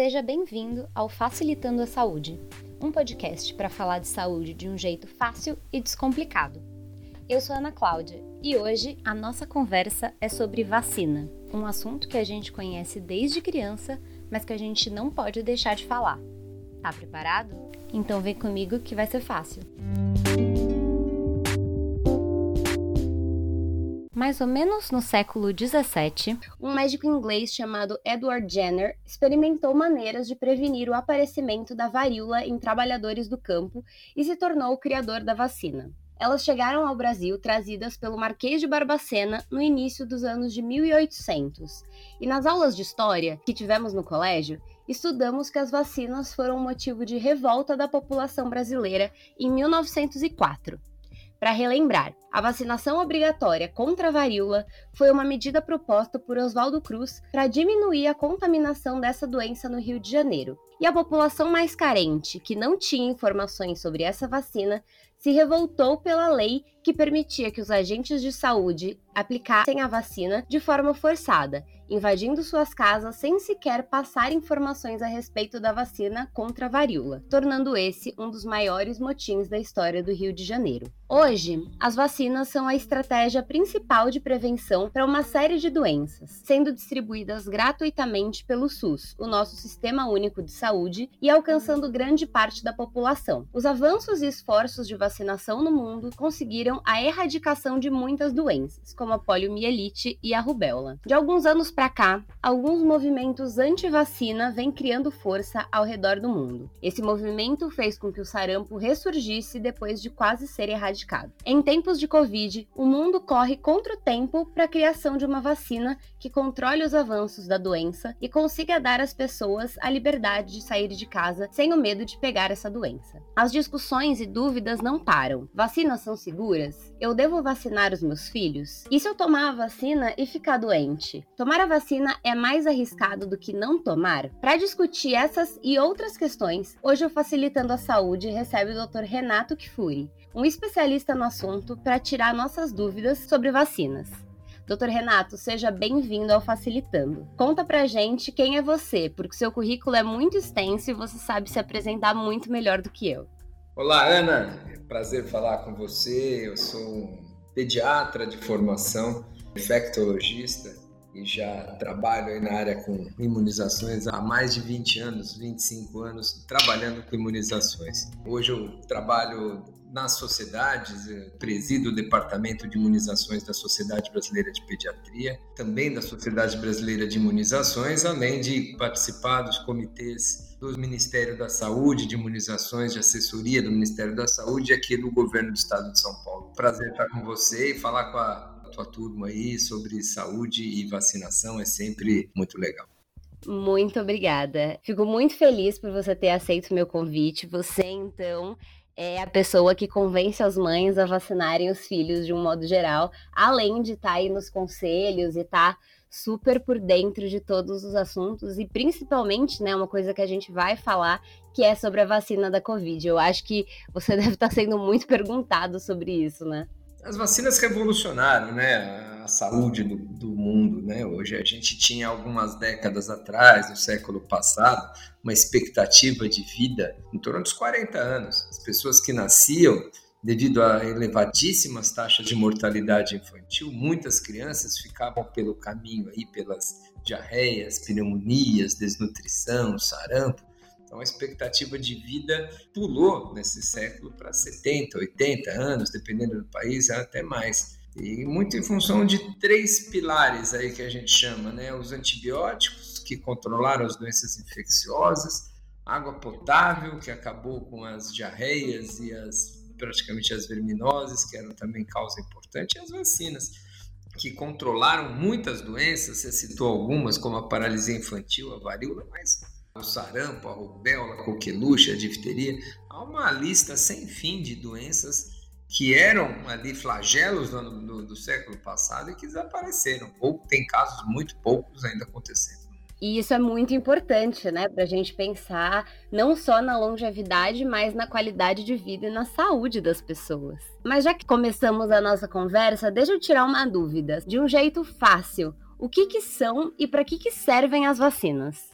Seja bem-vindo ao Facilitando a Saúde, um podcast para falar de saúde de um jeito fácil e descomplicado. Eu sou Ana Cláudia e hoje a nossa conversa é sobre vacina, um assunto que a gente conhece desde criança, mas que a gente não pode deixar de falar. Tá preparado? Então vem comigo que vai ser fácil. Mais ou menos no século 17, um médico inglês chamado Edward Jenner experimentou maneiras de prevenir o aparecimento da varíola em trabalhadores do campo e se tornou o criador da vacina. Elas chegaram ao Brasil trazidas pelo Marquês de Barbacena no início dos anos de 1800. E nas aulas de história que tivemos no colégio, estudamos que as vacinas foram motivo de revolta da população brasileira em 1904. Para relembrar, a vacinação obrigatória contra a varíola foi uma medida proposta por Oswaldo Cruz para diminuir a contaminação dessa doença no Rio de Janeiro. E a população mais carente, que não tinha informações sobre essa vacina, se revoltou pela lei que permitia que os agentes de saúde aplicassem a vacina de forma forçada, invadindo suas casas sem sequer passar informações a respeito da vacina contra a varíola, tornando esse um dos maiores motins da história do Rio de Janeiro. Hoje, as vacinas são a estratégia principal de prevenção para uma série de doenças, sendo distribuídas gratuitamente pelo SUS, o nosso Sistema Único de Saúde, e alcançando grande parte da população. Os avanços e esforços de vacinação no mundo conseguiram a erradicação de muitas doenças, como a poliomielite e a rubéola. De alguns anos para cá, alguns movimentos anti-vacina vêm criando força ao redor do mundo. Esse movimento fez com que o sarampo ressurgisse depois de quase ser erradicado. Em tempos de Covid, o mundo corre contra o tempo para a criação de uma vacina que controle os avanços da doença e consiga dar às pessoas a liberdade de sair de casa sem o medo de pegar essa doença. As discussões e dúvidas não param. Vacinas são seguras? Eu devo vacinar os meus filhos? E se eu tomar a vacina e ficar doente? Tomar a vacina é mais arriscado do que não tomar? Para discutir essas e outras questões, hoje o Facilitando a Saúde recebe o Dr. Renato Kifuri, um especialista no assunto, para tirar nossas dúvidas sobre vacinas. Doutor Renato, seja bem-vindo ao Facilitando. Conta pra gente quem é você, porque seu currículo é muito extenso e você sabe se apresentar muito melhor do que eu. Olá, Ana. Prazer falar com você. Eu sou pediatra de formação, infectologista e já trabalho na área com imunizações há mais de 20 anos, 25 anos, trabalhando com imunizações. Hoje eu trabalho nas sociedades, presido o Departamento de Imunizações da Sociedade Brasileira de Pediatria, também da Sociedade Brasileira de Imunizações, além de participar dos comitês do Ministério da Saúde, de imunizações, de assessoria do Ministério da Saúde e aqui do governo do estado de São Paulo. Prazer estar com você e falar com a tua turma aí sobre saúde e vacinação é sempre muito legal. Muito obrigada. Fico muito feliz por você ter aceito meu convite. Você, então, é a pessoa que convence as mães a vacinarem os filhos de um modo geral, além de estar aí nos conselhos e estar super por dentro de todos os assuntos e principalmente, né, uma coisa que a gente vai falar, que é sobre a vacina da Covid. Eu acho que você deve estar sendo muito perguntado sobre isso, né? As vacinas revolucionaram, né, a saúde do, do mundo, né? Hoje a gente tinha algumas décadas atrás, no século passado, uma expectativa de vida em torno dos 40 anos. As pessoas que nasciam devido a elevadíssimas taxas de mortalidade infantil, muitas crianças ficavam pelo caminho aí pelas diarreias, pneumonias, desnutrição, sarampo. Então a expectativa de vida pulou nesse século para 70, 80 anos, dependendo do país, até mais. E muito em função de três pilares aí que a gente chama, né? Os antibióticos, que controlaram as doenças infecciosas, água potável, que acabou com as diarreias e as praticamente as verminoses, que eram também causa importante, e as vacinas, que controlaram muitas doenças, você citou algumas, como a paralisia infantil, a varíola, mas o sarampo, a rubéola, a coqueluche, a difteria, há uma lista sem fim de doenças que eram ali flagelos do, do, do século passado e que desapareceram, ou tem casos muito poucos ainda acontecendo. E isso é muito importante, né, para a gente pensar não só na longevidade, mas na qualidade de vida e na saúde das pessoas. Mas já que começamos a nossa conversa, deixa eu tirar uma dúvida, de um jeito fácil. O que, que são e para que, que servem as vacinas?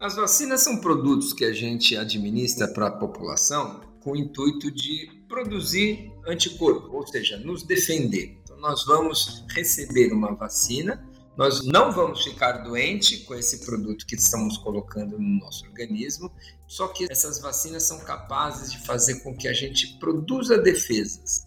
As vacinas são produtos que a gente administra para a população com o intuito de produzir anticorpo, ou seja, nos defender. Então, nós vamos receber uma vacina, nós não vamos ficar doente com esse produto que estamos colocando no nosso organismo, só que essas vacinas são capazes de fazer com que a gente produza defesas,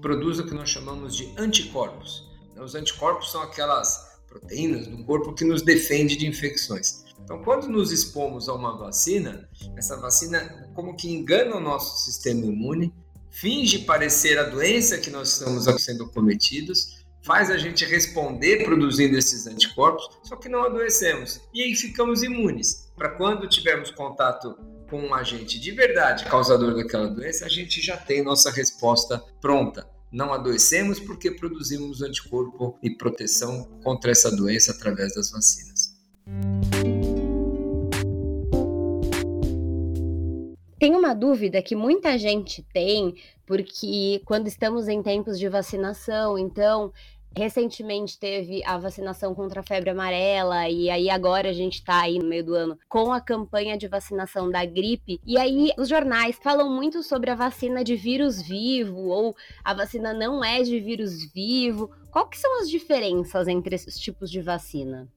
produza o que nós chamamos de anticorpos. Os anticorpos são aquelas proteínas do corpo que nos defende de infecções. Então, quando nos expomos a uma vacina, essa vacina como que engana o nosso sistema imune, finge parecer a doença que nós estamos sendo cometidos, faz a gente responder produzindo esses anticorpos, só que não adoecemos. E aí ficamos imunes. Para quando tivermos contato com um agente de verdade causador daquela doença, a gente já tem nossa resposta pronta. Não adoecemos porque produzimos anticorpo e proteção contra essa doença através das vacinas. Tem uma dúvida que muita gente tem, porque quando estamos em tempos de vacinação, então Recentemente teve a vacinação contra a febre amarela, e aí agora a gente está aí no meio do ano com a campanha de vacinação da gripe. E aí os jornais falam muito sobre a vacina de vírus vivo, ou a vacina não é de vírus vivo. Qual que são as diferenças entre esses tipos de vacina?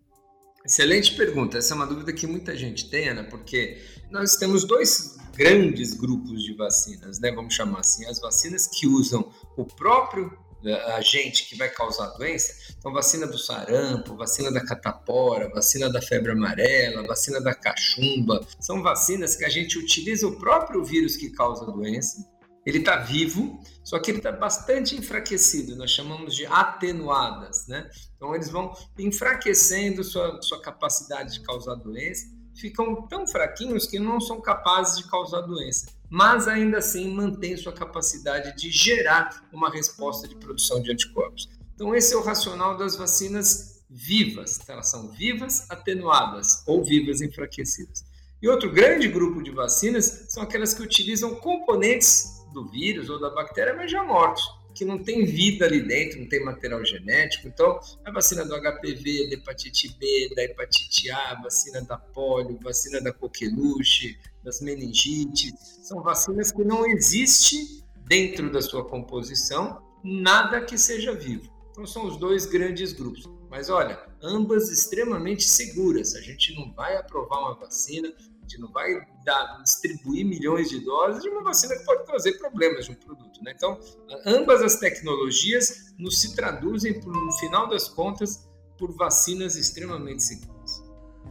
Excelente pergunta. Essa é uma dúvida que muita gente tem, Ana, porque nós temos dois grandes grupos de vacinas, né? Vamos chamar assim, as vacinas que usam o próprio agente que vai causar a doença. Então, vacina do sarampo, vacina da catapora, vacina da febre amarela, vacina da cachumba, são vacinas que a gente utiliza o próprio vírus que causa a doença. Ele está vivo, só que ele está bastante enfraquecido, nós chamamos de atenuadas, né? Então, eles vão enfraquecendo sua, sua capacidade de causar doença, ficam tão fraquinhos que não são capazes de causar doença mas ainda assim mantém sua capacidade de gerar uma resposta de produção de anticorpos. Então, esse é o racional das vacinas vivas. Então, elas são vivas atenuadas ou vivas enfraquecidas. E outro grande grupo de vacinas são aquelas que utilizam componentes do vírus ou da bactéria, mas já mortos que não tem vida ali dentro, não tem material genético. Então, a vacina do HPV, da hepatite B, da hepatite A, vacina da polio, vacina da coqueluche, das meningites, são vacinas que não existe dentro da sua composição nada que seja vivo. Então, são os dois grandes grupos. Mas olha, ambas extremamente seguras. A gente não vai aprovar uma vacina gente não vai dar, distribuir milhões de doses de uma vacina que pode trazer problemas de um produto. Né? Então, ambas as tecnologias nos se traduzem, por, no final das contas, por vacinas extremamente seguras.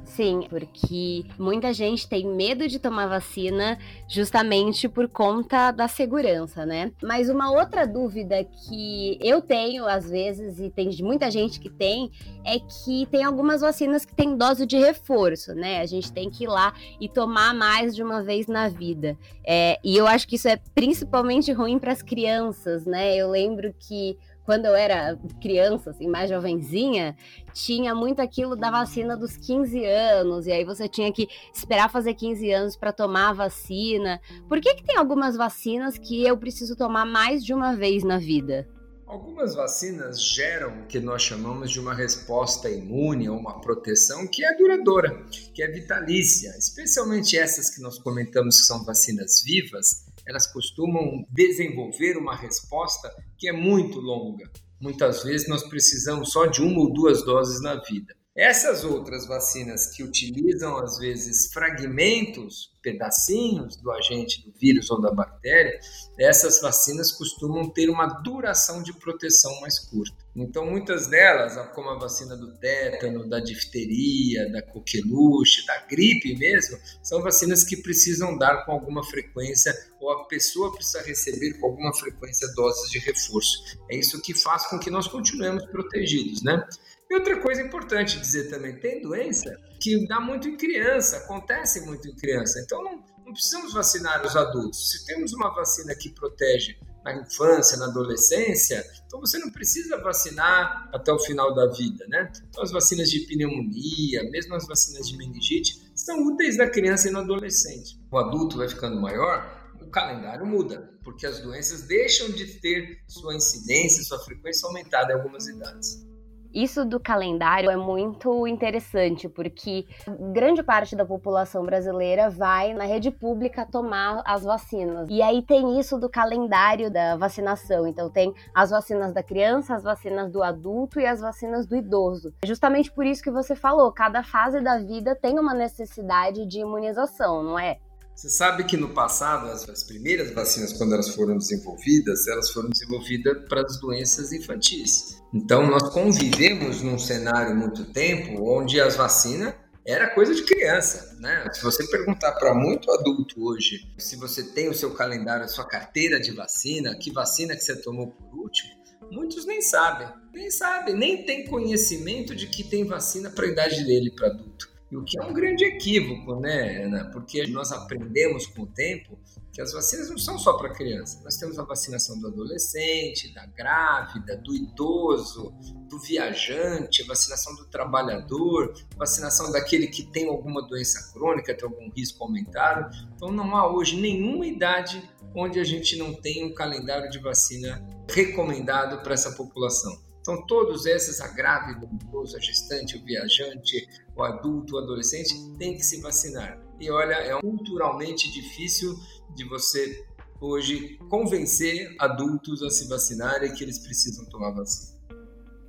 Sim, porque muita gente tem medo de tomar vacina justamente por conta da segurança, né? Mas uma outra dúvida que eu tenho às vezes e tem muita gente que tem é que tem algumas vacinas que têm dose de reforço, né? A gente tem que ir lá e tomar mais de uma vez na vida. É, e eu acho que isso é principalmente ruim para as crianças, né? Eu lembro que quando eu era criança, assim, mais jovenzinha, tinha muito aquilo da vacina dos 15 anos, e aí você tinha que esperar fazer 15 anos para tomar a vacina. Por que, que tem algumas vacinas que eu preciso tomar mais de uma vez na vida? Algumas vacinas geram o que nós chamamos de uma resposta imune ou uma proteção que é duradoura, que é vitalícia, especialmente essas que nós comentamos que são vacinas vivas, elas costumam desenvolver uma resposta que é muito longa. Muitas vezes nós precisamos só de uma ou duas doses na vida. Essas outras vacinas que utilizam, às vezes, fragmentos, pedacinhos do agente do vírus ou da bactéria, essas vacinas costumam ter uma duração de proteção mais curta. Então, muitas delas, como a vacina do tétano, da difteria, da coqueluche, da gripe mesmo, são vacinas que precisam dar com alguma frequência ou a pessoa precisa receber com alguma frequência doses de reforço. É isso que faz com que nós continuemos protegidos, né? E outra coisa importante dizer também, tem doença que dá muito em criança, acontece muito em criança. Então não, não precisamos vacinar os adultos. Se temos uma vacina que protege na infância, na adolescência, então você não precisa vacinar até o final da vida, né? Então as vacinas de pneumonia, mesmo as vacinas de meningite, são úteis na criança e no adolescente. O adulto vai ficando maior, o calendário muda, porque as doenças deixam de ter sua incidência, sua frequência aumentada em algumas idades. Isso do calendário é muito interessante, porque grande parte da população brasileira vai na rede pública tomar as vacinas. E aí tem isso do calendário da vacinação. Então tem as vacinas da criança, as vacinas do adulto e as vacinas do idoso. Justamente por isso que você falou, cada fase da vida tem uma necessidade de imunização, não é? Você sabe que no passado, as, as, primeiras vacinas, quando elas foram desenvolvidas, elas foram desenvolvidas para as doenças infantis. Então, nós convivemos num cenário muito tempo onde as vacinas era coisa de criança, né? Se você perguntar para muito adulto hoje, se você tem o seu calendário, a sua carteira de vacina, que vacina que você tomou por último, muitos nem sabem, nem sabem, nem tem conhecimento de que tem vacina para a idade dele, para adulto. E o que é um grande equívoco, né, Ana? Porque nós aprendemos com o tempo que as vacinas não são só para criança. Nós temos a vacinação do adolescente, da grávida, do idoso, do viajante, vacinação do trabalhador, vacinação daquele que tem alguma doença crônica, tem algum risco aumentado. Então não há hoje nenhuma idade onde a gente não tem um calendário de vacina recomendado para essa população. Então, todos esses, a grávida, o idoso, a gestante, o viajante, o adulto, o adolescente, tem que se vacinar. E olha, é culturalmente difícil de você hoje convencer adultos a se vacinarem que eles precisam tomar vacina.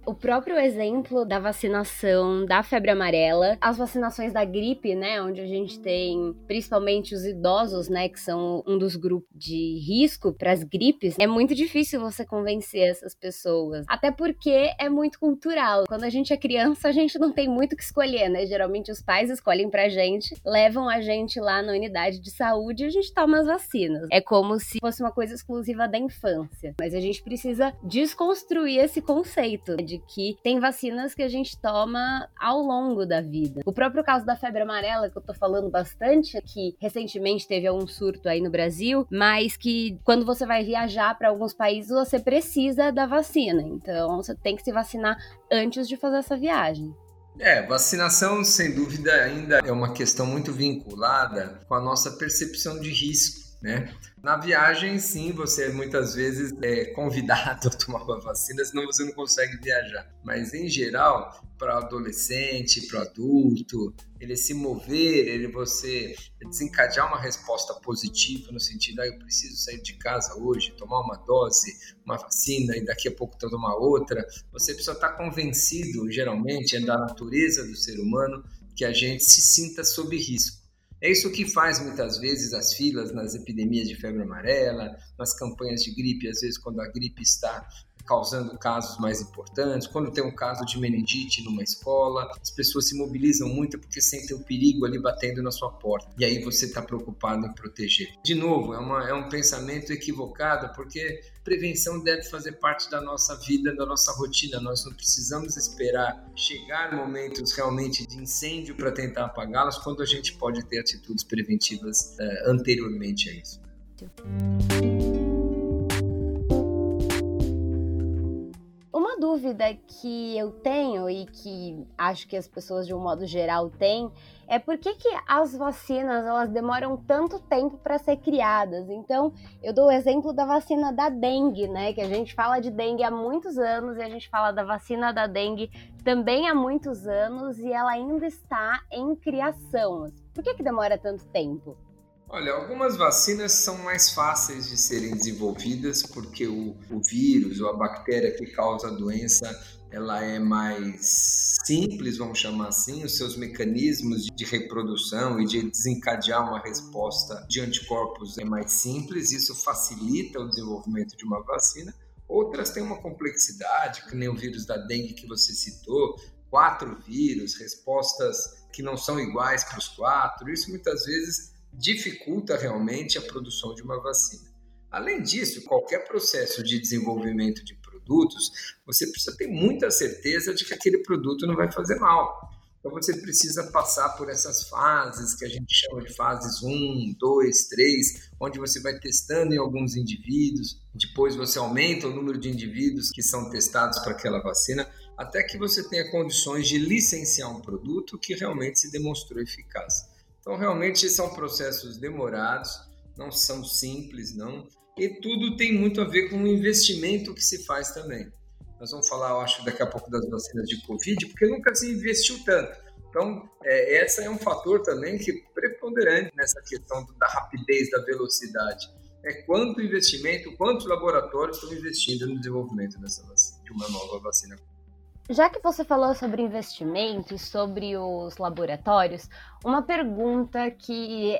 O próprio exemplo da vacinação da febre amarela, as vacinações da gripe, né, onde a gente tem principalmente os idosos, né, que são um dos grupos de risco para as gripes, é muito difícil você convencer essas pessoas. Até porque é muito cultural. Quando a gente é criança, a gente não tem muito o que escolher, né? Geralmente os pais escolhem pra gente, levam a gente lá na unidade de saúde e a gente toma as vacinas. É como se fosse uma coisa exclusiva da infância. Mas a gente precisa desconstruir esse conceito de de que tem vacinas que a gente toma ao longo da vida. O próprio caso da febre amarela, que eu tô falando bastante, que recentemente teve algum surto aí no Brasil, mas que quando você vai viajar para alguns países, você precisa da vacina. Então, você tem que se vacinar antes de fazer essa viagem. É, vacinação, sem dúvida, ainda é uma questão muito vinculada com a nossa percepção de risco né? Na viagem, sim, você muitas vezes é convidado a tomar uma vacina, senão você não consegue viajar. Mas, em geral, para adolescente, para adulto, ele se mover, ele você desencadear uma resposta positiva no sentido, ah, eu preciso sair de casa hoje, tomar uma dose, uma vacina e daqui a pouco tomar outra. Você precisa estar convencido, geralmente, é da natureza do ser humano que a gente se sinta sob risco. É isso que faz muitas vezes as filas nas epidemias de febre amarela, nas campanhas de gripe, às vezes quando a gripe está causando casos mais importantes. Quando tem um caso de meningite numa escola, as pessoas se mobilizam muito porque sentem o perigo ali batendo na sua porta. E aí você está preocupado em proteger. De novo, é, uma, é um pensamento equivocado porque prevenção deve fazer parte da nossa vida, da nossa rotina. Nós não precisamos esperar chegar momentos realmente de incêndio para tentar apagá-los quando a gente pode ter atitudes preventivas uh, anteriormente a isso. Dúvida que eu tenho e que acho que as pessoas de um modo geral têm é por que, que as vacinas elas demoram tanto tempo para ser criadas. Então, eu dou o exemplo da vacina da dengue, né? Que a gente fala de dengue há muitos anos e a gente fala da vacina da dengue também há muitos anos e ela ainda está em criação. Por que, que demora tanto tempo? Olha, algumas vacinas são mais fáceis de serem desenvolvidas porque o, o vírus ou a bactéria que causa a doença ela é mais simples, vamos chamar assim, os seus mecanismos de reprodução e de desencadear uma resposta de anticorpos é mais simples, isso facilita o desenvolvimento de uma vacina. Outras têm uma complexidade, que nem o vírus da dengue que você citou, quatro vírus, respostas que não são iguais para os quatro. Isso muitas vezes dificulta realmente a produção de uma vacina. Além disso, qualquer processo de desenvolvimento de produtos, você precisa ter muita certeza de que aquele produto não vai fazer mal. Então você precisa passar por essas fases que a gente chama de fases 1, 2, 3, onde você vai testando em alguns indivíduos, depois você aumenta o número de indivíduos que são testados para aquela vacina, até que você tenha condições de licenciar um produto que realmente se demonstrou eficaz. Então realmente são processos demorados, não são simples, não, e tudo tem muito a ver com o investimento que se faz também. Nós vamos falar, eu acho, daqui a pouco das vacinas de Covid, porque nunca se investiu tanto. Então, é, essa é um fator também que é preponderante nessa questão da rapidez, da velocidade. É quanto investimento, quantos laboratórios estão investindo no desenvolvimento dessa vacina, de uma nova vacina. Já que você falou sobre investimento e sobre os laboratórios, uma pergunta que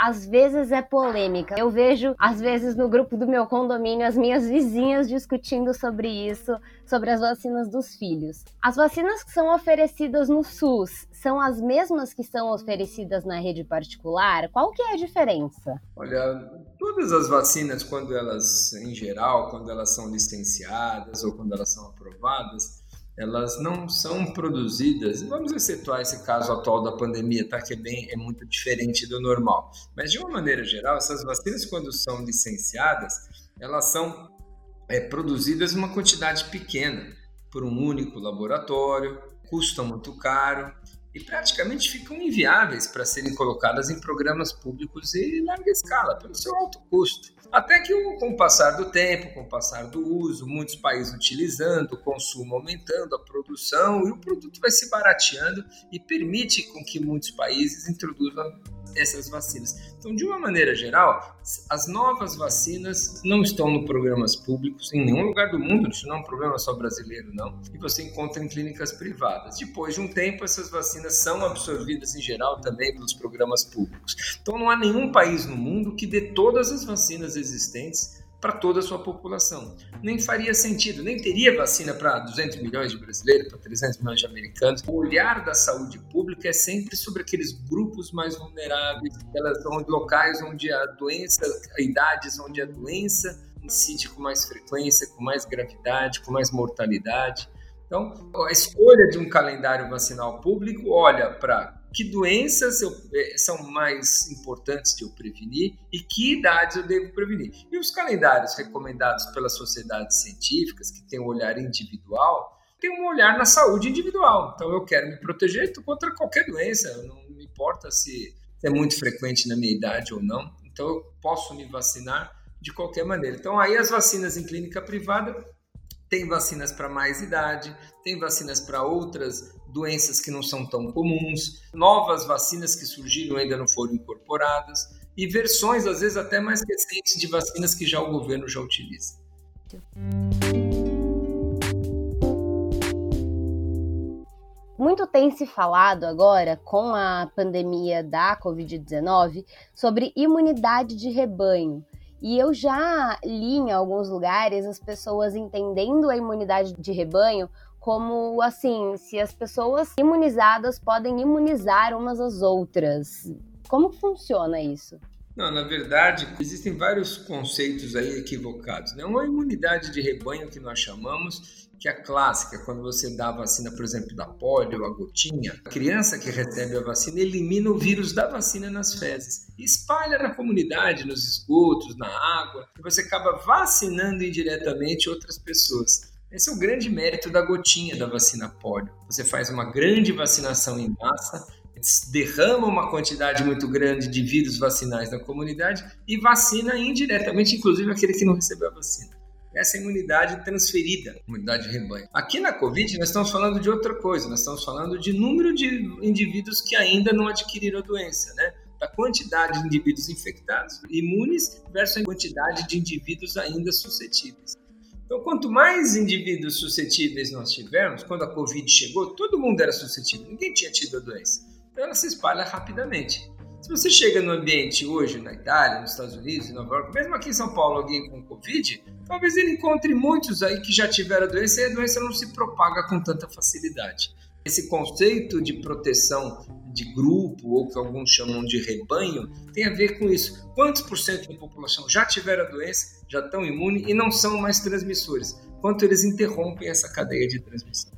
às vezes é polêmica. Eu vejo, às vezes, no grupo do meu condomínio, as minhas vizinhas discutindo sobre isso, sobre as vacinas dos filhos. As vacinas que são oferecidas no SUS são as mesmas que são oferecidas na rede particular? Qual que é a diferença? Olha, todas as vacinas, quando elas, em geral, quando elas são licenciadas ou quando elas são aprovadas, elas não são produzidas, vamos excetuar esse caso atual da pandemia, tá? que é, bem, é muito diferente do normal. Mas, de uma maneira geral, essas vacinas, quando são licenciadas, elas são é, produzidas em uma quantidade pequena, por um único laboratório, custam muito caro e praticamente ficam inviáveis para serem colocadas em programas públicos em larga escala, pelo seu alto custo. Até que, com o passar do tempo, com o passar do uso, muitos países utilizando, o consumo aumentando, a produção, e o produto vai se barateando e permite com que muitos países introduzam essas vacinas. Então, de uma maneira geral, as novas vacinas não estão no programas públicos em nenhum lugar do mundo, isso não é um problema só brasileiro, não, e você encontra em clínicas privadas. Depois de um tempo, essas vacinas são absorvidas em geral também pelos programas públicos. Então, não há nenhum país no mundo que dê todas as vacinas existentes para toda a sua população. Nem faria sentido, nem teria vacina para 200 milhões de brasileiros, para 300 milhões de americanos. O olhar da saúde pública é sempre sobre aqueles grupos mais vulneráveis, aquelas locais onde a doença, idades onde a doença incide com mais frequência, com mais gravidade, com mais mortalidade. Então, a escolha de um calendário vacinal público olha para que doenças eu, eh, são mais importantes de eu prevenir e que idades eu devo prevenir. E os calendários recomendados pelas sociedades científicas, que têm um olhar individual, têm um olhar na saúde individual. Então, eu quero me proteger contra qualquer doença, não me importa se é muito frequente na minha idade ou não. Então, eu posso me vacinar de qualquer maneira. Então, aí as vacinas em clínica privada tem vacinas para mais idade, tem vacinas para outras doenças que não são tão comuns, novas vacinas que surgiram ainda não foram incorporadas e versões às vezes até mais recentes de vacinas que já o governo já utiliza. Muito tem se falado agora com a pandemia da Covid-19 sobre imunidade de rebanho. E eu já li em alguns lugares as pessoas entendendo a imunidade de rebanho como assim, se as pessoas imunizadas podem imunizar umas às outras. Como funciona isso? Não, na verdade, existem vários conceitos aí equivocados. Né? Uma imunidade de rebanho que nós chamamos, que é clássica, quando você dá a vacina, por exemplo, da polio, a gotinha, a criança que recebe a vacina elimina o vírus da vacina nas fezes, espalha na comunidade, nos esgotos, na água, e você acaba vacinando indiretamente outras pessoas. Esse é o grande mérito da gotinha da vacina polio. Você faz uma grande vacinação em massa, derrama uma quantidade muito grande de vírus vacinais na comunidade e vacina indiretamente, inclusive aquele que não recebeu a vacina. Essa é a imunidade transferida, imunidade de rebanho. Aqui na Covid, nós estamos falando de outra coisa, nós estamos falando de número de indivíduos que ainda não adquiriram a doença, né? Da quantidade de indivíduos infectados, imunes, versus a quantidade de indivíduos ainda suscetíveis. Então, quanto mais indivíduos suscetíveis nós tivermos, quando a Covid chegou, todo mundo era suscetível, ninguém tinha tido a doença. Então, ela se espalha rapidamente. Se você chega no ambiente hoje na Itália, nos Estados Unidos, em Nova York, mesmo aqui em São Paulo, alguém com Covid, talvez ele encontre muitos aí que já tiveram a doença e a doença não se propaga com tanta facilidade. Esse conceito de proteção de grupo, ou que alguns chamam de rebanho, tem a ver com isso. Quantos por cento da população já tiveram a doença, já estão imunes e não são mais transmissores? Quanto eles interrompem essa cadeia de transmissão?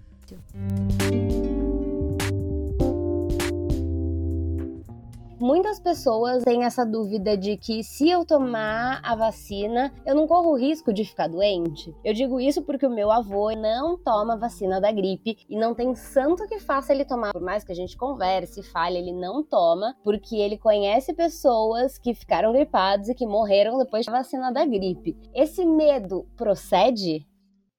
Muitas pessoas têm essa dúvida de que se eu tomar a vacina, eu não corro o risco de ficar doente. Eu digo isso porque o meu avô não toma vacina da gripe e não tem santo que faça ele tomar. Por mais que a gente converse e fale, ele não toma, porque ele conhece pessoas que ficaram gripados e que morreram depois da vacina da gripe. Esse medo procede?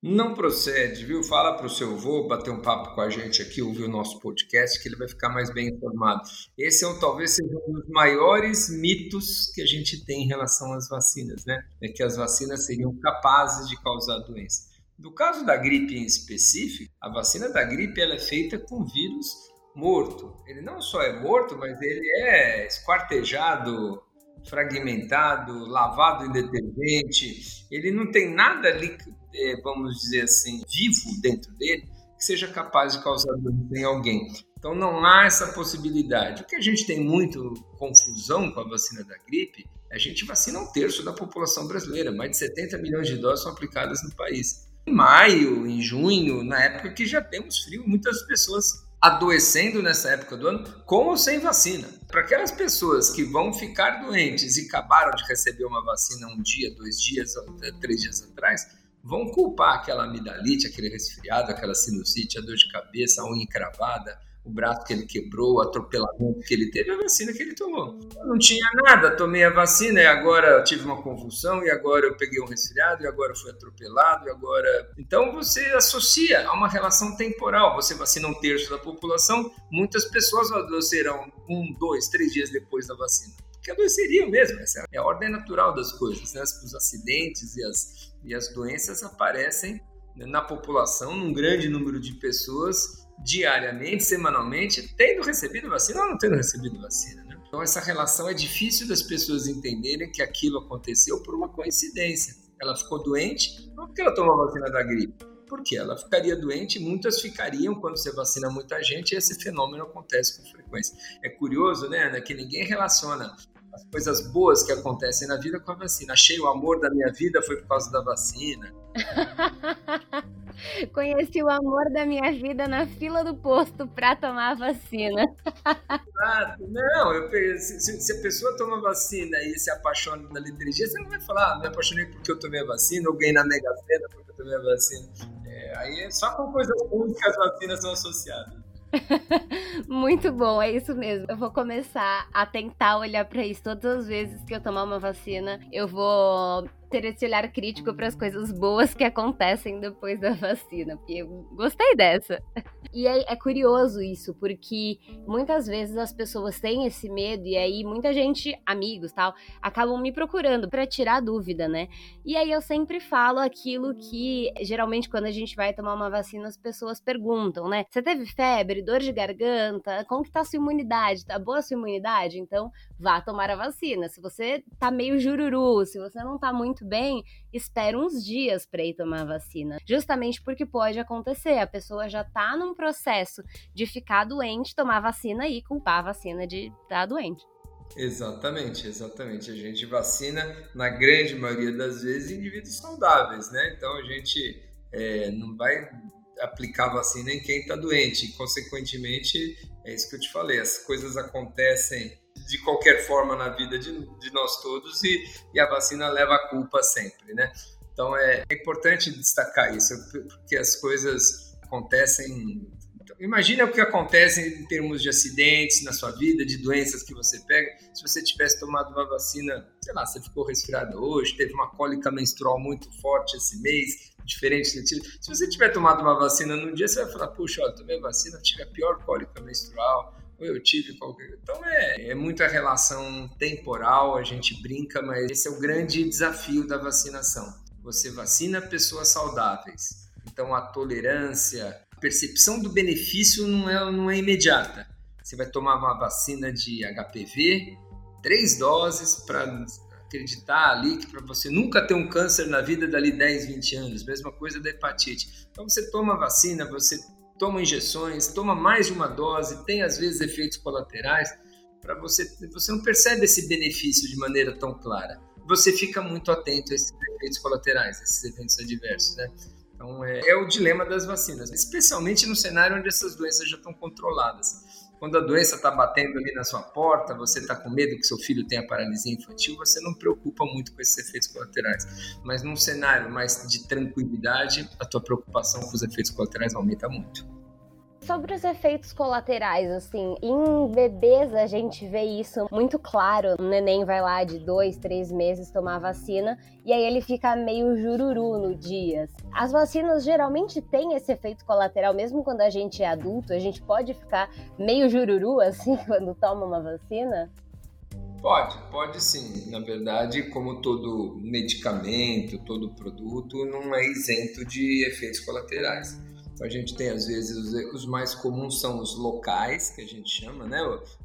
Não procede, viu? Fala para o seu avô bater um papo com a gente aqui, ouvir o nosso podcast, que ele vai ficar mais bem informado. Esse é um, talvez seja um dos maiores mitos que a gente tem em relação às vacinas, né? É que as vacinas seriam capazes de causar doença. No caso da gripe em específico, a vacina da gripe ela é feita com vírus morto. Ele não só é morto, mas ele é esquartejado fragmentado, lavado em detergente, ele não tem nada ali, é, vamos dizer assim, vivo dentro dele que seja capaz de causar doença em alguém. Então não há essa possibilidade. O que a gente tem muito confusão com a vacina da gripe, a gente vacina um terço da população brasileira, mais de 70 milhões de doses são aplicadas no país. Em maio, em junho, na época que já temos frio, muitas pessoas adoecendo nessa época do ano, com ou sem vacina. Para aquelas pessoas que vão ficar doentes e acabaram de receber uma vacina um dia, dois dias, três dias atrás, vão culpar aquela amidalite, aquele resfriado, aquela sinusite, a dor de cabeça, a unha encravada, o braço que ele quebrou, o atropelamento que ele teve, a vacina que ele tomou. Eu não tinha nada, tomei a vacina e agora tive uma convulsão, e agora eu peguei um resfriado, e agora fui atropelado, e agora. Então você associa a uma relação temporal. Você vacina um terço da população, muitas pessoas adoecerão um, dois, três dias depois da vacina. Que adoeceriam mesmo, essa é a ordem natural das coisas. Né? Os acidentes e as, e as doenças aparecem na população, num grande número de pessoas diariamente, semanalmente, tendo recebido vacina ou não tendo recebido vacina. Né? Então, essa relação é difícil das pessoas entenderem que aquilo aconteceu por uma coincidência. Ela ficou doente, não porque ela tomou a vacina da gripe, porque ela ficaria doente muitas ficariam quando você vacina muita gente e esse fenômeno acontece com frequência. É curioso, né, Ana, que ninguém relaciona as coisas boas que acontecem na vida com a vacina. Achei o amor da minha vida foi por causa da vacina. Conheci o amor da minha vida na fila do posto para tomar a vacina. Exato. Não, eu, se, se, a pessoa toma vacina e se apaixona na liturgia, você não vai falar, ah, me apaixonei porque eu tomei a vacina, ou ganhei na Mega Sena porque eu tomei a vacina. É, aí é só com coisas que as vacinas são associadas. Muito bom, é isso mesmo. Eu vou começar a tentar olhar para isso todas as vezes que eu tomar uma vacina. Eu vou ter esse olhar crítico para as coisas boas que acontecem depois da vacina, porque eu gostei dessa. E é, é, curioso isso, porque muitas vezes as pessoas têm esse medo e aí muita gente, amigos tal, acabam me procurando para tirar dúvida, né? E aí eu sempre falo aquilo que geralmente quando a gente vai tomar uma vacina as pessoas perguntam, né? Você teve febre, dor de garganta? Como que tá a sua imunidade? Tá boa a sua imunidade? Então vá tomar a vacina. Se você tá meio jururu, se você não tá muito bem, espera uns dias para ir tomar vacina. Justamente porque pode acontecer, a pessoa já tá num processo de ficar doente, tomar vacina e culpar a vacina de estar tá doente. Exatamente, exatamente. A gente vacina, na grande maioria das vezes, indivíduos saudáveis, né? Então a gente é, não vai aplicar vacina em quem está doente. E, consequentemente, é isso que eu te falei, as coisas acontecem de qualquer forma na vida de, de nós todos e, e, a vacina leva a culpa sempre, né? Então é, é importante destacar isso, porque as coisas acontecem. Então, imagina o que acontece em termos de acidentes na sua vida, de doenças que você pega. Se você tivesse tomado uma vacina, sei lá, você ficou resfriado hoje, teve uma cólica menstrual muito forte esse mês, diferente. Se você tiver tomado uma vacina no dia, você vai falar: puxa, olha, tomei vacina, tive a pior cólica menstrual eu tive qualquer. Então é, é muita relação temporal, a gente brinca, mas esse é o grande desafio da vacinação. Você vacina pessoas saudáveis. Então a tolerância, a percepção do benefício não é, não é imediata. Você vai tomar uma vacina de HPV, três doses para acreditar ali que para você nunca ter um câncer na vida dali 10, 20 anos. Mesma coisa da hepatite. Então você toma vacina, você toma injeções, toma mais de uma dose, tem às vezes efeitos colaterais, para você você não percebe esse benefício de maneira tão clara. Você fica muito atento a esses efeitos colaterais, a esses eventos adversos, né? Então, é, é o dilema das vacinas, especialmente no cenário onde essas doenças já estão controladas. Quando a doença está batendo ali na sua porta, você está com medo que seu filho tenha paralisia infantil, você não preocupa muito com esses efeitos colaterais. Mas num cenário mais de tranquilidade, a tua preocupação com os efeitos colaterais aumenta muito. Sobre os efeitos colaterais, assim, em bebês a gente vê isso muito claro. O neném vai lá de dois, três meses tomar vacina e aí ele fica meio jururu no dia. As vacinas geralmente têm esse efeito colateral, mesmo quando a gente é adulto, a gente pode ficar meio jururu assim quando toma uma vacina? Pode, pode sim. Na verdade, como todo medicamento, todo produto, não é isento de efeitos colaterais. A gente tem às vezes os, os, mais comuns são os locais que a gente chama, né?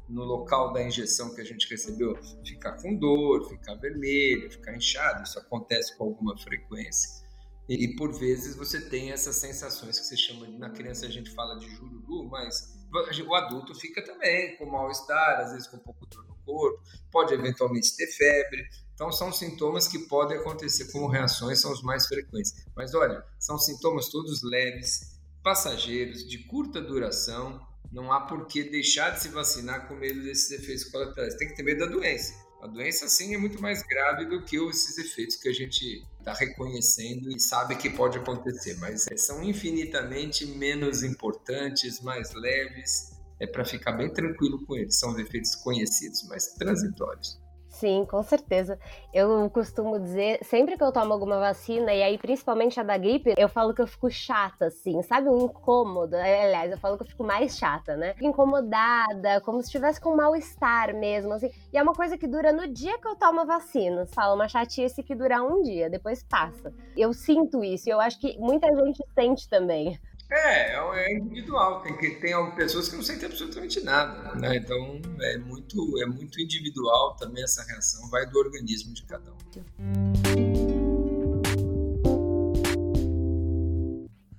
No local da injeção que a gente recebeu, ficar com dor, ficar vermelho, ficar inchado, isso acontece com alguma frequência. E, e por vezes você tem essas sensações que você chama na criança a gente fala de jururu, mas o adulto fica também com mal-estar, às vezes com um pouco de dor no corpo, pode eventualmente ter febre. Então, são sintomas que podem acontecer como reações, são os mais frequentes. Mas olha, são sintomas todos leves, passageiros de curta duração, não há por que deixar de se vacinar com medo desses efeitos colaterais. Tem que ter medo da doença. A doença, sim, é muito mais grave do que esses efeitos que a gente está reconhecendo e sabe que pode acontecer, mas são infinitamente menos importantes, mais leves. É para ficar bem tranquilo com eles. São efeitos conhecidos, mas transitórios. Sim, com certeza. Eu costumo dizer, sempre que eu tomo alguma vacina, e aí principalmente a da gripe, eu falo que eu fico chata, assim, sabe? Um incômodo. Aliás, eu falo que eu fico mais chata, né? Incomodada, como se estivesse com mal-estar mesmo, assim. E é uma coisa que dura no dia que eu tomo a vacina. Fala, uma chatice que dura um dia, depois passa. Eu sinto isso, e eu acho que muita gente sente também. É, é individual. Tem, que, tem pessoas que não sentem absolutamente nada, né? Então é muito, é muito individual também essa reação, vai do organismo de cada um.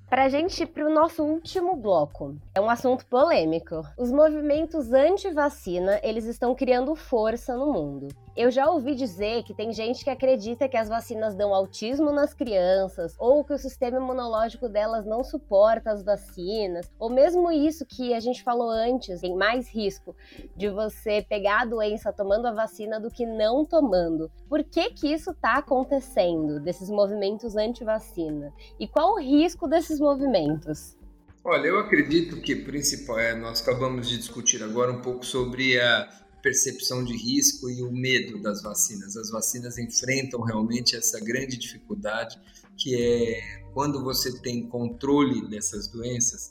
Para a gente ir para o nosso último bloco, é um assunto polêmico. Os movimentos anti-vacina, eles estão criando força no mundo. Eu já ouvi dizer que tem gente que acredita que as vacinas dão autismo nas crianças, ou que o sistema imunológico delas não suporta as vacinas, ou mesmo isso que a gente falou antes, tem mais risco de você pegar a doença tomando a vacina do que não tomando. Por que que isso está acontecendo, desses movimentos anti-vacina? E qual o risco desses movimentos? Olha, eu acredito que principal é, nós acabamos de discutir agora um pouco sobre a percepção de risco e o medo das vacinas. As vacinas enfrentam realmente essa grande dificuldade que é quando você tem controle dessas doenças,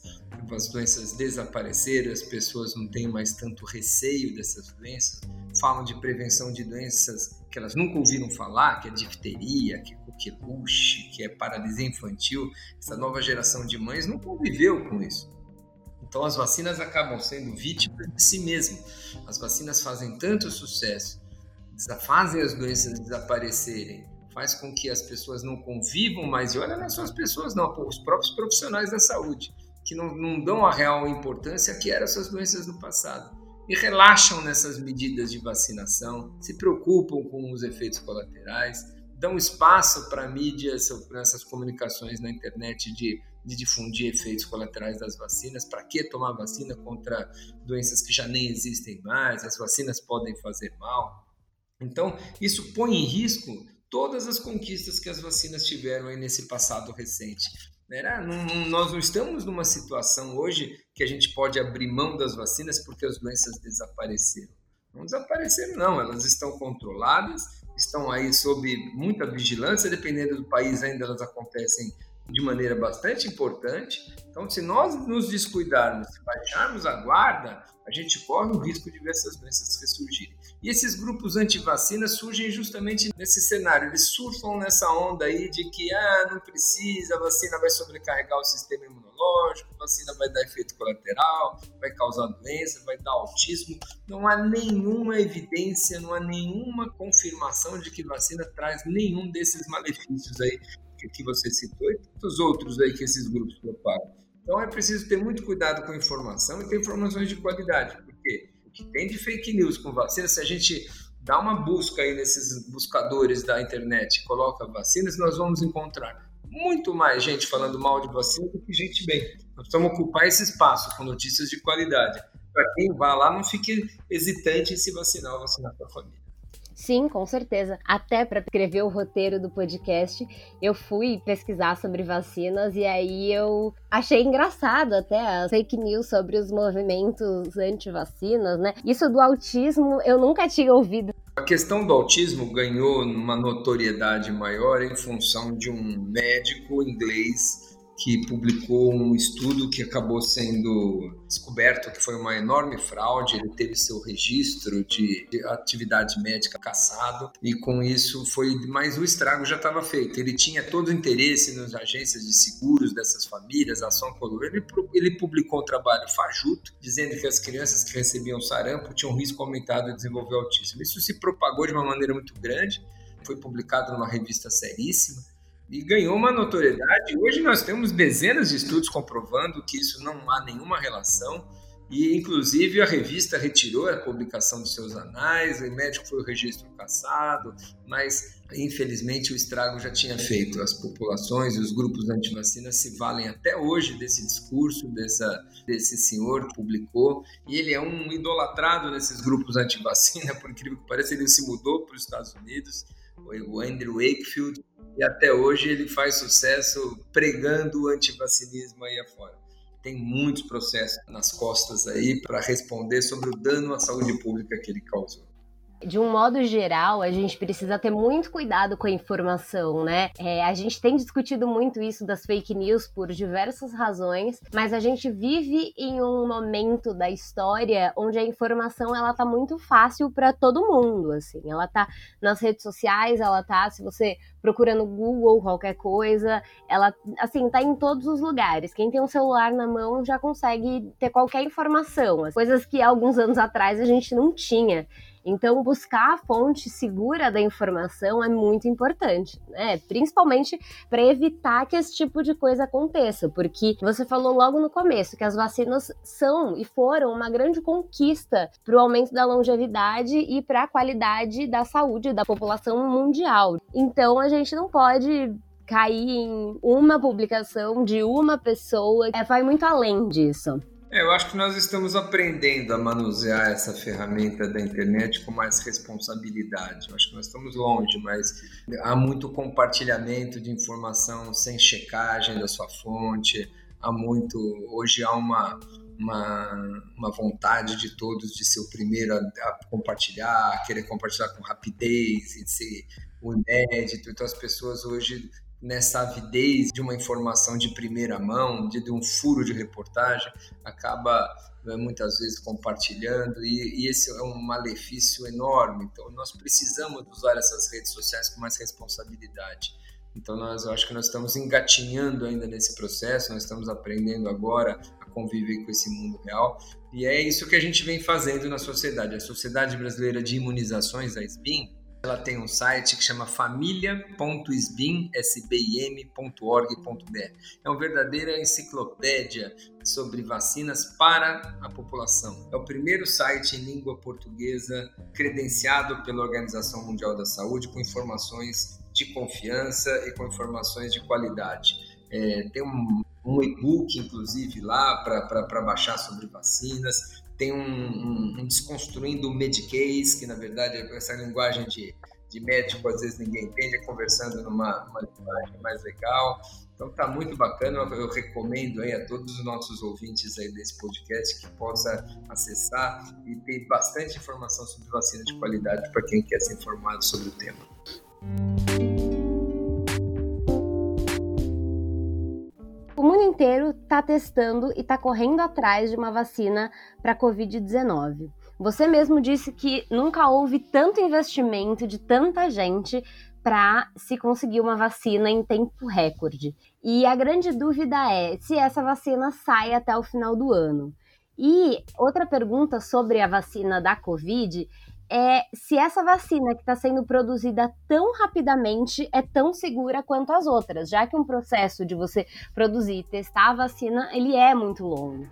as doenças desapareceram, as pessoas não têm mais tanto receio dessas doenças, falam de prevenção de doenças que elas nunca ouviram falar, que é difteria, que é coqueluche, que é paralisia infantil. Essa nova geração de mães não conviveu com isso. Então as vacinas acabam sendo vítimas de si mesmas. As vacinas fazem tanto sucesso, fazem as doenças desaparecerem, faz com que as pessoas não convivam mais. E olha, não são as pessoas, não, os próprios profissionais da saúde, que não, não dão a real importância que eram essas doenças no passado. E relaxam nessas medidas de vacinação, se preocupam com os efeitos colaterais, dão espaço para mídias, nessas comunicações na internet de de difundir efeitos colaterais das vacinas. Para que tomar vacina contra doenças que já nem existem mais? As vacinas podem fazer mal. Então, isso põe em risco todas as conquistas que as vacinas tiveram aí nesse passado recente. Não, nós não estamos numa situação hoje que a gente pode abrir mão das vacinas porque as doenças desapareceram. Não desapareceram, não, elas estão controladas, estão aí sob muita vigilância, dependendo do país, ainda elas acontecem de maneira bastante importante. Então, se nós nos descuidarmos, se baixarmos a guarda, a gente corre o risco de ver essas doenças ressurgirem. E esses grupos anti-vacinas surgem justamente nesse cenário. Eles surfam nessa onda aí de que ah, não precisa, a vacina vai sobrecarregar o sistema imunológico, a vacina vai dar efeito colateral, vai causar doença, vai dar autismo. Não há nenhuma evidência, não há nenhuma confirmação de que vacina traz nenhum desses malefícios aí que você citou e tantos outros aí que esses grupos propagam. Então é preciso ter muito cuidado com informação e ter informações de qualidade, porque o que tem de fake news com vacina, se a gente dá uma busca aí nesses buscadores da internet, coloca vacinas, nós vamos encontrar muito mais gente falando mal de vacina do que gente bem. Nós precisamos ocupar esse espaço com notícias de qualidade. Para quem vai lá, não fique hesitante em se vacinar ou vacinar a família. Sim, com certeza. Até para escrever o roteiro do podcast, eu fui pesquisar sobre vacinas e aí eu achei engraçado até as fake news sobre os movimentos anti-vacinas, né? Isso do autismo eu nunca tinha ouvido. A questão do autismo ganhou uma notoriedade maior em função de um médico inglês que publicou um estudo que acabou sendo descoberto que foi uma enorme fraude. Ele teve seu registro de, atividade médica cassado e com isso foi, mas o estrago já estava feito. Ele tinha todo o interesse nas agências de seguros dessas famílias, ação coluna. Ele, ele publicou um trabalho fajuto dizendo que as crianças que recebiam sarampo tinham risco aumentado de desenvolver autismo. Isso se propagou de uma maneira muito grande. Foi publicado numa revista seríssima e ganhou uma notoriedade. Hoje nós temos dezenas de estudos comprovando que isso não há nenhuma relação. E, inclusive, a revista retirou a publicação dos seus anais, o médico foi o registro cassado, mas, infelizmente, o estrago já tinha feito. As populações e os grupos anti-vacina se valem até hoje desse discurso, dessa, desse senhor que publicou, e ele é um idolatrado nesses grupos anti-vacina, por incrível que pareça, ele se mudou para os Estados Unidos, o Andrew Wakefield, e até hoje ele faz sucesso pregando o antivacinismo aí afora. Tem muitos processos nas costas aí para responder sobre o dano à saúde pública que ele causou de um modo geral, a gente precisa ter muito cuidado com a informação, né? É, a gente tem discutido muito isso das fake news por diversas razões, mas a gente vive em um momento da história onde a informação ela tá muito fácil para todo mundo, assim. Ela tá nas redes sociais, ela tá, se você procura no Google qualquer coisa, ela assim tá em todos os lugares. Quem tem um celular na mão já consegue ter qualquer informação, coisas que alguns anos atrás a gente não tinha. Então, buscar a fonte segura da informação é muito importante, né? Principalmente para evitar que esse tipo de coisa aconteça, porque você falou logo no começo que as vacinas são e foram uma grande conquista para o aumento da longevidade e para a qualidade da saúde da população mundial. Então, a gente não pode cair em uma publicação de uma pessoa, é, vai muito além disso. É, eu acho que nós estamos aprendendo a manusear essa ferramenta da internet com mais responsabilidade. Eu acho que nós estamos longe, mas há muito compartilhamento de informação sem checagem da sua fonte. Há muito. Hoje há uma, uma, uma vontade de todos de ser o primeiro a, a compartilhar, querer compartilhar com rapidez e ser o inédito. Então as pessoas hoje nessa avidez de uma informação de primeira mão, de, de um furo de reportagem, acaba né, muitas vezes compartilhando e, e, esse é um malefício enorme. Então nós precisamos usar essas redes sociais com mais responsabilidade. Então nós, eu acho que nós estamos engatinhando ainda nesse processo, nós estamos aprendendo agora a conviver com esse mundo real e é isso que a gente vem fazendo na sociedade. A Sociedade Brasileira de Imunizações, a SBIM, ela tem um site que chama família.sbim.org.br. É uma verdadeira enciclopédia sobre vacinas para a população. É o primeiro site em língua portuguesa credenciado pela Organização Mundial da Saúde com informações de confiança e com informações de qualidade. É, tem um, um e-book, inclusive, lá para baixar sobre vacinas tem um, um, um desconstruindo o Medicase, que na verdade é essa linguagem de, de médico, às vezes ninguém entende, é conversando numa, linguagem mais legal. Então tá muito bacana, eu recomendo aí a todos os nossos ouvintes aí desse podcast que possa acessar e ter bastante informação sobre vacina de qualidade para quem quer ser informado sobre o tema. O mundo inteiro está testando e está correndo atrás de uma vacina para a Covid-19. Você mesmo disse que nunca houve tanto investimento de tanta gente para se conseguir uma vacina em tempo recorde. E a grande dúvida é se essa vacina sai até o final do ano. E outra pergunta sobre a vacina da Covid é se essa vacina que está sendo produzida tão rapidamente é tão segura quanto as outras, já que um processo de você produzir e testar a vacina, ele é muito longo.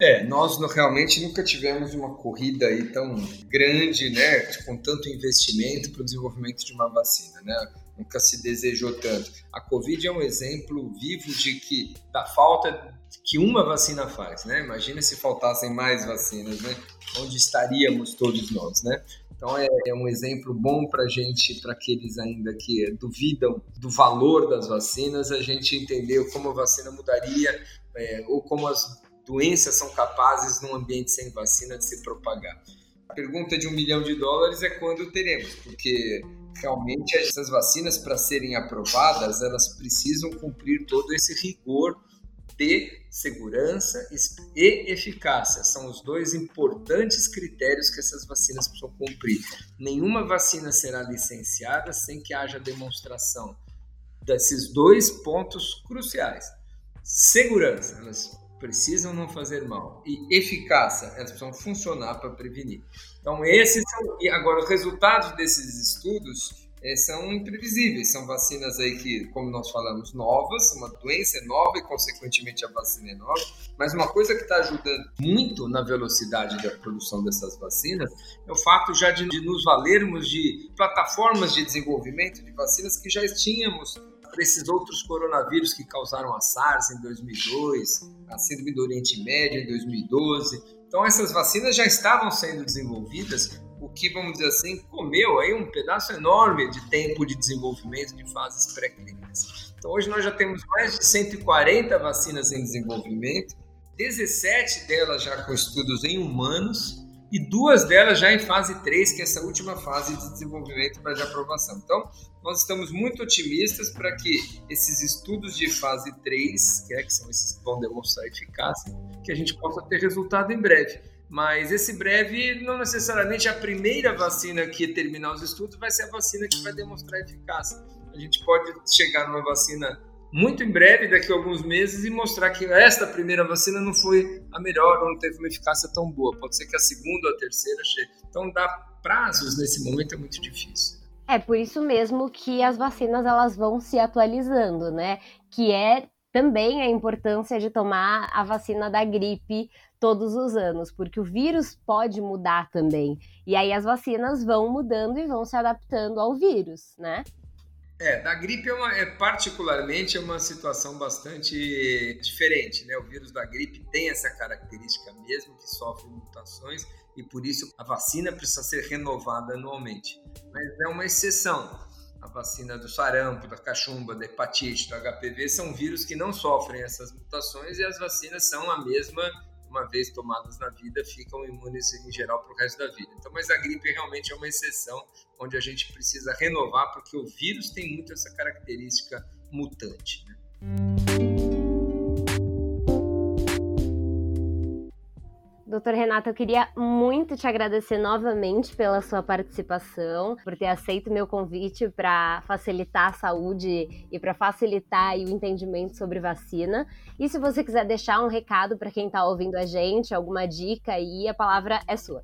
É, nós realmente nunca tivemos uma corrida aí tão grande, né, com tanto investimento para o desenvolvimento de uma vacina, né? nunca se desejou tanto. A Covid é um exemplo vivo de que da falta que uma vacina faz, né? Imagina se faltassem mais vacinas, né? Onde estaríamos todos nós, né? Então é, é um exemplo bom para gente, para aqueles ainda que duvidam do valor das vacinas, a gente entender como a vacina mudaria é, ou como as doenças são capazes num ambiente sem vacina de se propagar. A pergunta de um milhão de dólares é quando teremos, porque realmente essas vacinas para serem aprovadas elas precisam cumprir todo esse rigor de segurança e eficácia. São os dois importantes critérios que essas vacinas precisam cumprir. Nenhuma vacina será licenciada sem que haja demonstração desses dois pontos cruciais. Segurança, elas precisam não fazer mal. E eficácia, elas precisam funcionar para prevenir. Então, esses são. E agora, os resultados desses estudos é, são imprevisíveis. São vacinas aí que, como nós falamos, novas, uma doença é nova e, consequentemente, a vacina é nova. Mas uma coisa que está ajudando muito na velocidade da produção dessas vacinas é o fato já de, de nos valermos de plataformas de desenvolvimento de vacinas que já tínhamos para esses outros coronavírus que causaram a SARS em 2002, a síndrome do Oriente Médio em 2012. Então, essas vacinas já estavam sendo desenvolvidas o que, vamos dizer assim, comeu aí um pedaço enorme de tempo de desenvolvimento de fases pré-clínicas. Então, hoje nós já temos mais de 140 vacinas em desenvolvimento, 17 delas já com estudos em humanos e duas delas já em fase 3, que é essa última fase de desenvolvimento para de aprovação. Então, nós estamos muito otimistas para que esses estudos de fase 3, que, é, que são esses que vão demonstrar eficácia, que a gente possa ter resultado em breve. Mas esse breve, não necessariamente a primeira vacina que terminar os estudos vai ser a vacina que vai demonstrar eficácia. A gente pode chegar numa vacina muito em breve, daqui a alguns meses, e mostrar que esta primeira vacina não foi a melhor, não teve uma eficácia tão boa. Pode ser que a segunda ou a terceira chegue. Então, dar prazos nesse momento é muito difícil. É por isso mesmo que as vacinas elas vão se atualizando, né? Que é também a importância de tomar a vacina da gripe todos os anos, porque o vírus pode mudar também. E aí as vacinas vão mudando e vão se adaptando ao vírus, né? É, da gripe é, uma, é particularmente é uma situação bastante diferente, né? O vírus da gripe tem essa característica mesmo, que sofre mutações, e por isso a vacina precisa ser renovada anualmente. Mas é uma exceção. A vacina do sarampo, da cachumba, da hepatite, do HPV são vírus que não sofrem essas mutações e as vacinas são a mesma uma vez tomadas na vida, ficam imunes em geral para o resto da vida. Então, mas a gripe realmente é uma exceção onde a gente precisa renovar, porque o vírus tem muito essa característica mutante. Né? Doutor Renato, eu queria muito te agradecer novamente pela sua participação, por ter aceito meu convite para facilitar a saúde e para facilitar o entendimento sobre vacina. E se você quiser deixar um recado para quem está ouvindo a gente, alguma dica aí, a palavra é sua.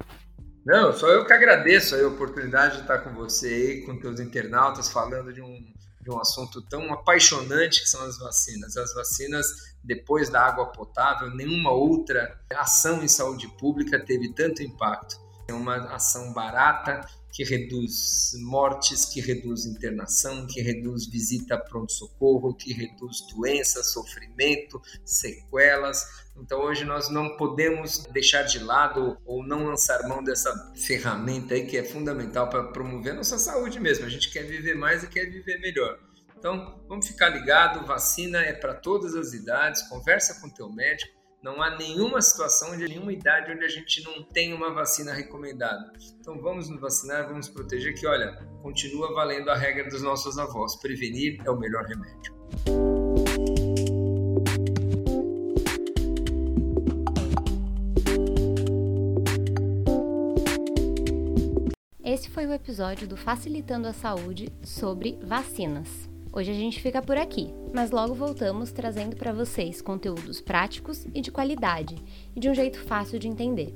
Não, só eu que agradeço a oportunidade de estar com você com teus internautas, falando de um, de um assunto tão apaixonante que são as vacinas. As vacinas depois da água potável, nenhuma outra ação em saúde pública teve tanto impacto. É uma ação barata que reduz mortes, que reduz internação, que reduz visita a pronto-socorro, que reduz doenças, sofrimento, sequelas. Então hoje nós não podemos deixar de lado ou não lançar mão dessa ferramenta aí que é fundamental para promover a nossa saúde mesmo. A gente quer viver mais e quer viver melhor. Então, vamos ficar ligado, vacina é para todas as idades, conversa com teu médico. Não há nenhuma situação de nenhuma idade onde a gente não tem uma vacina recomendada. Então vamos nos vacinar, vamos proteger que, olha, continua valendo a regra dos nossos avós. Prevenir é o melhor remédio. Esse foi o episódio do Facilitando a Saúde sobre vacinas. Hoje a gente fica por aqui, mas logo voltamos trazendo para vocês conteúdos práticos e de qualidade, e de um jeito fácil de entender.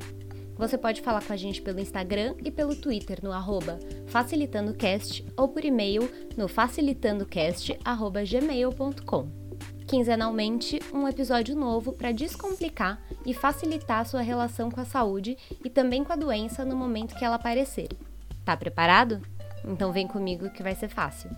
Você pode falar com a gente pelo Instagram e pelo Twitter no arroba facilitandocast ou por e-mail no facilitandocast.gmail.com. Quinzenalmente, um episódio novo para descomplicar e facilitar a sua relação com a saúde e também com a doença no momento que ela aparecer. Tá preparado? Então vem comigo que vai ser fácil.